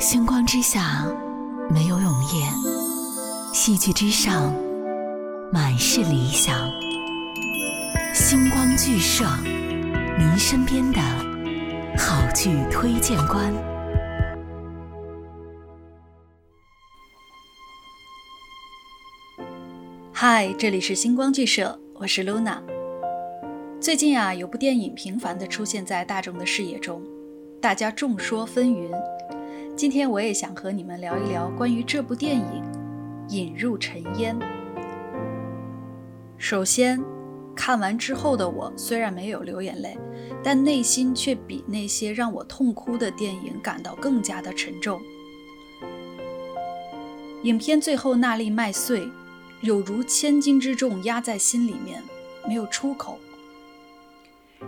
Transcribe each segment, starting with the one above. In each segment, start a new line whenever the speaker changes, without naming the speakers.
星光之下没有永夜，戏剧之上满是理想。星光剧社，您身边的好剧推荐官。
嗨，这里是星光剧社，我是 Luna。最近啊，有部电影频繁的出现在大众的视野中，大家众说纷纭。今天我也想和你们聊一聊关于这部电影《引入尘烟》。首先，看完之后的我虽然没有流眼泪，但内心却比那些让我痛哭的电影感到更加的沉重。影片最后那粒麦穗，有如千斤之重压在心里面，没有出口。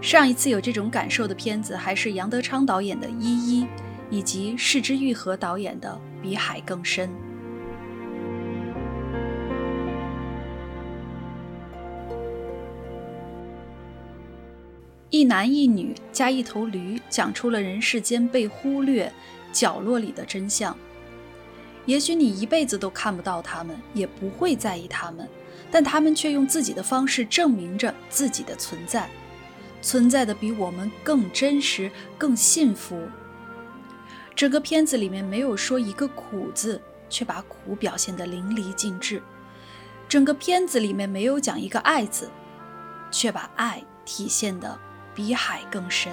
上一次有这种感受的片子，还是杨德昌导演的《一一》。以及市之愈合导演的《比海更深》，一男一女加一头驴，讲出了人世间被忽略角落里的真相。也许你一辈子都看不到他们，也不会在意他们，但他们却用自己的方式证明着自己的存在，存在的比我们更真实、更幸福。整个片子里面没有说一个苦字，却把苦表现得淋漓尽致。整个片子里面没有讲一个爱字，却把爱体现得比海更深。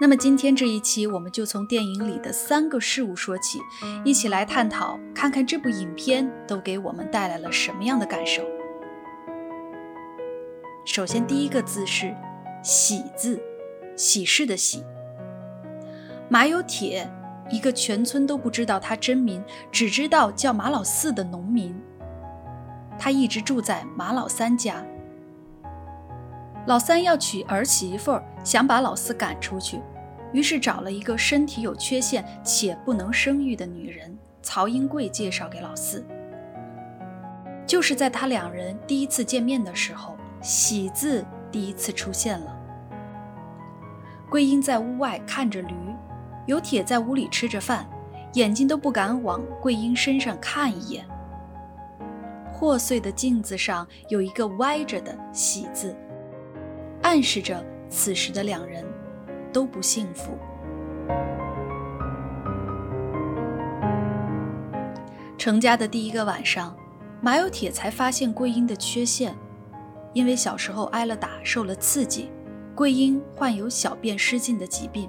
那么今天这一期，我们就从电影里的三个事物说起，一起来探讨，看看这部影片都给我们带来了什么样的感受。首先，第一个字是“喜”字，喜事的“喜”。马有铁，一个全村都不知道他真名，只知道叫马老四的农民，他一直住在马老三家。老三要娶儿媳妇，想把老四赶出去，于是找了一个身体有缺陷且不能生育的女人曹英贵介绍给老四。就是在他两人第一次见面的时候，喜字第一次出现了。桂英在屋外看着驴，有铁在屋里吃着饭，眼睛都不敢往桂英身上看一眼。破碎的镜子上有一个歪着的喜字。暗示着此时的两人都不幸福。成家的第一个晚上，马有铁才发现桂英的缺陷，因为小时候挨了打，受了刺激，桂英患有小便失禁的疾病。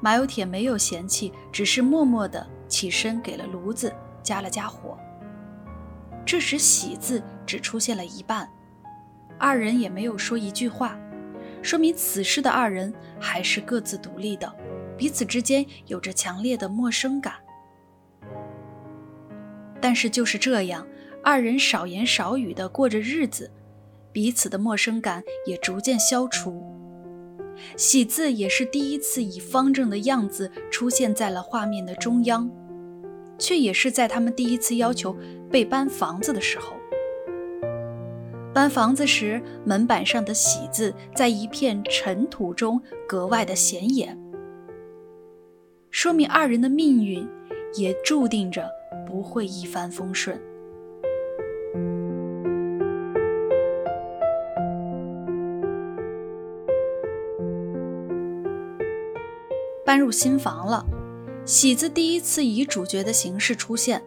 马有铁没有嫌弃，只是默默地起身给了炉子加了加火。这时“喜”字只出现了一半。二人也没有说一句话，说明此时的二人还是各自独立的，彼此之间有着强烈的陌生感。但是就是这样，二人少言少语的过着日子，彼此的陌生感也逐渐消除。喜字也是第一次以方正的样子出现在了画面的中央，却也是在他们第一次要求被搬房子的时候。搬房子时，门板上的“喜”字在一片尘土中格外的显眼，说明二人的命运也注定着不会一帆风顺。搬入新房了，“喜”字第一次以主角的形式出现。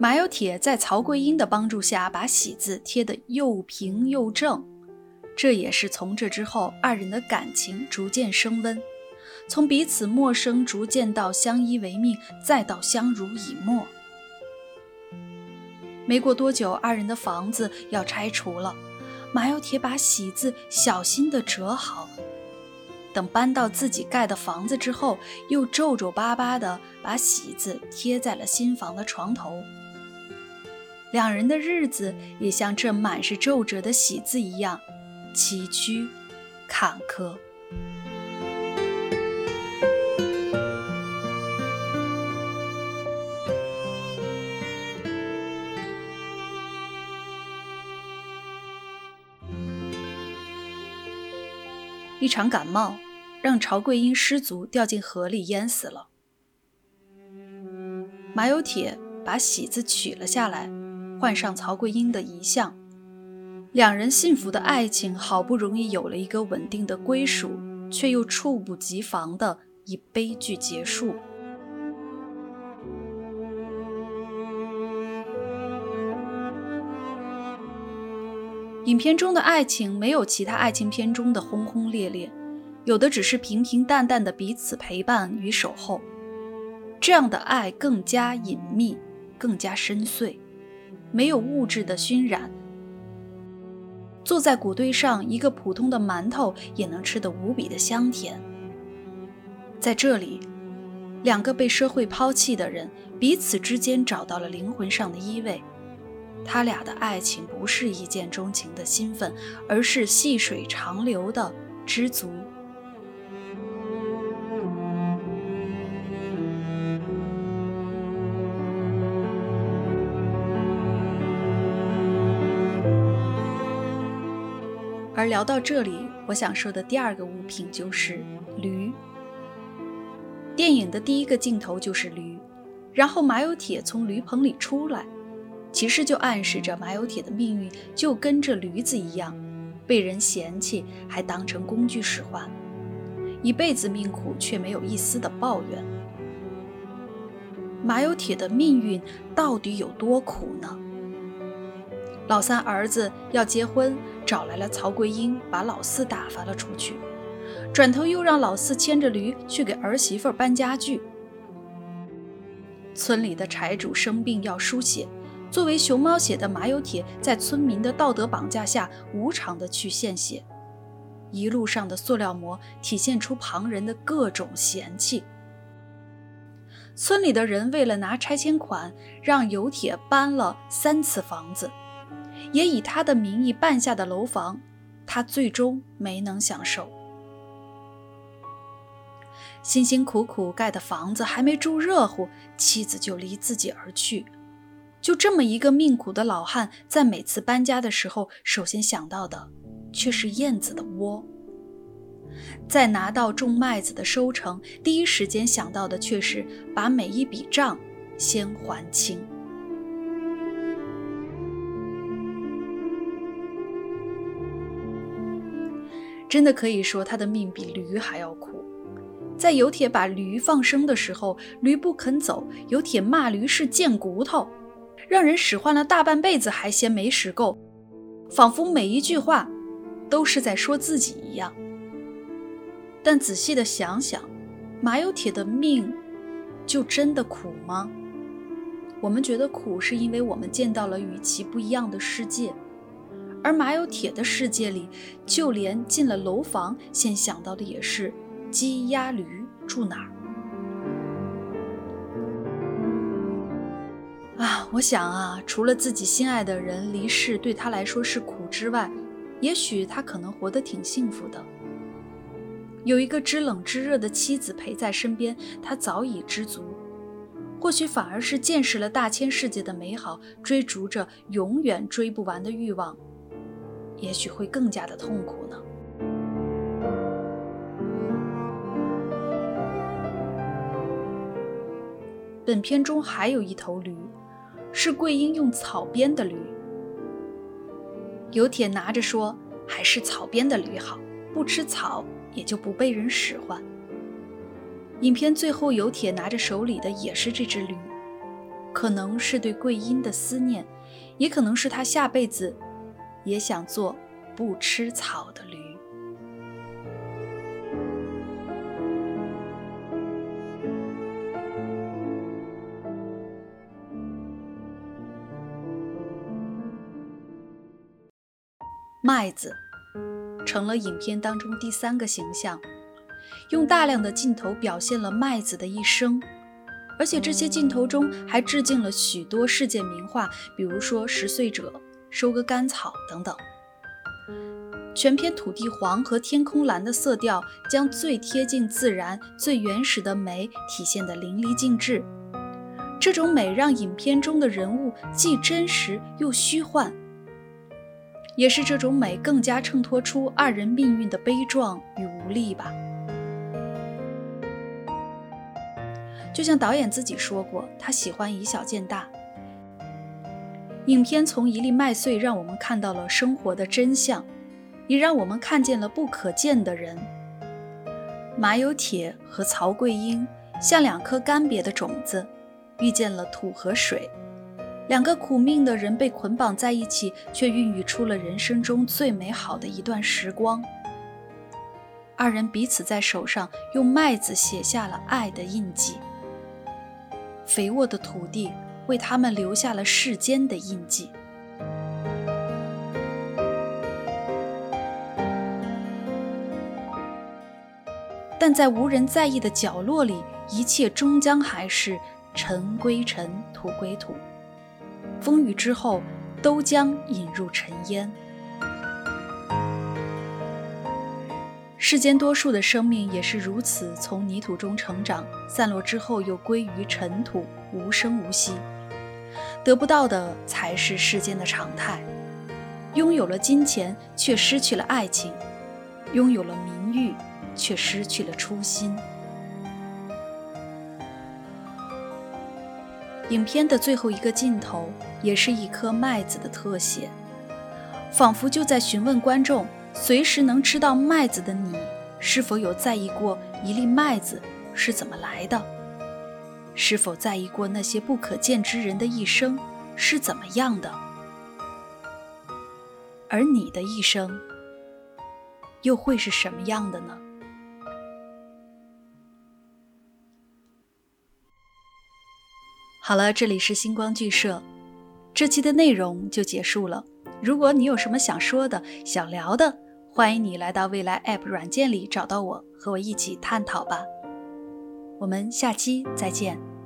马有铁在曹桂英的帮助下，把“喜”字贴得又平又正，这也是从这之后二人的感情逐渐升温，从彼此陌生逐渐到相依为命，再到相濡以沫。没过多久，二人的房子要拆除了，马有铁把“喜”字小心地折好，等搬到自己盖的房子之后，又皱皱巴巴地把“喜”字贴在了新房的床头。两人的日子也像这满是皱褶的喜字一样，崎岖坎坷。一场感冒让朝贵英失足掉进河里淹死了。马有铁把喜字取了下来。换上曹桂英的遗像，两人幸福的爱情好不容易有了一个稳定的归属，却又猝不及防的以悲剧结束。影片中的爱情没有其他爱情片中的轰轰烈烈，有的只是平平淡淡的彼此陪伴与守候。这样的爱更加隐秘，更加深邃，没有物质的熏染。坐在谷堆上，一个普通的馒头也能吃得无比的香甜。在这里，两个被社会抛弃的人彼此之间找到了灵魂上的依偎。他俩的爱情不是一见钟情的兴奋，而是细水长流的知足。而聊到这里，我想说的第二个物品就是驴。电影的第一个镜头就是驴，然后马有铁从驴棚里出来。其实就暗示着马有铁的命运就跟着驴子一样，被人嫌弃，还当成工具使唤，一辈子命苦，却没有一丝的抱怨。马有铁的命运到底有多苦呢？老三儿子要结婚，找来了曹桂英，把老四打发了出去，转头又让老四牵着驴去给儿媳妇搬家具。村里的柴主生病要输血。作为熊猫血的马有铁，在村民的道德绑架下，无偿的去献血。一路上的塑料膜体现出旁人的各种嫌弃。村里的人为了拿拆迁款，让有铁搬了三次房子，也以他的名义办下的楼房，他最终没能享受。辛辛苦苦盖的房子还没住热乎，妻子就离自己而去。就这么一个命苦的老汉，在每次搬家的时候，首先想到的却是燕子的窝；在拿到种麦子的收成，第一时间想到的却是把每一笔账先还清。真的可以说，他的命比驴还要苦。在有铁把驴放生的时候，驴不肯走，有铁骂驴是贱骨头。让人使唤了大半辈子还嫌没使够，仿佛每一句话都是在说自己一样。但仔细的想想，马有铁的命就真的苦吗？我们觉得苦，是因为我们见到了与其不一样的世界，而马有铁的世界里，就连进了楼房，先想到的也是鸡鸭驴住哪儿。啊，我想啊，除了自己心爱的人离世对他来说是苦之外，也许他可能活得挺幸福的。有一个知冷知热的妻子陪在身边，他早已知足。或许反而是见识了大千世界的美好，追逐着永远追不完的欲望，也许会更加的痛苦呢。本片中还有一头驴。是桂英用草编的驴，有铁拿着说：“还是草编的驴好，不吃草也就不被人使唤。”影片最后，有铁拿着手里的也是这只驴，可能是对桂英的思念，也可能是他下辈子也想做不吃草的驴。麦子成了影片当中第三个形象，用大量的镜头表现了麦子的一生，而且这些镜头中还致敬了许多世界名画，比如说《十岁者》《收割干草》等等。全片土地黄和天空蓝的色调，将最贴近自然、最原始的美体现得淋漓尽致。这种美让影片中的人物既真实又虚幻。也是这种美更加衬托出二人命运的悲壮与无力吧。就像导演自己说过，他喜欢以小见大。影片从一粒麦穗让我们看到了生活的真相，也让我们看见了不可见的人。马有铁和曹桂英像两颗干瘪的种子，遇见了土和水。两个苦命的人被捆绑在一起，却孕育出了人生中最美好的一段时光。二人彼此在手上用麦子写下了爱的印记。肥沃的土地为他们留下了世间的印记，但在无人在意的角落里，一切终将还是尘归尘，土归土。风雨之后，都将引入尘烟。世间多数的生命也是如此，从泥土中成长，散落之后又归于尘土，无声无息。得不到的才是世间的常态。拥有了金钱，却失去了爱情；拥有了名誉，却失去了初心。影片的最后一个镜头，也是一颗麦子的特写，仿佛就在询问观众。随时能吃到麦子的你，是否有在意过一粒麦子是怎么来的？是否在意过那些不可见之人的一生是怎么样的？而你的一生又会是什么样的呢？好了，这里是星光剧社，这期的内容就结束了。如果你有什么想说的、想聊的，欢迎你来到未来 App 软件里找到我，和我一起探讨吧。我们下期再见。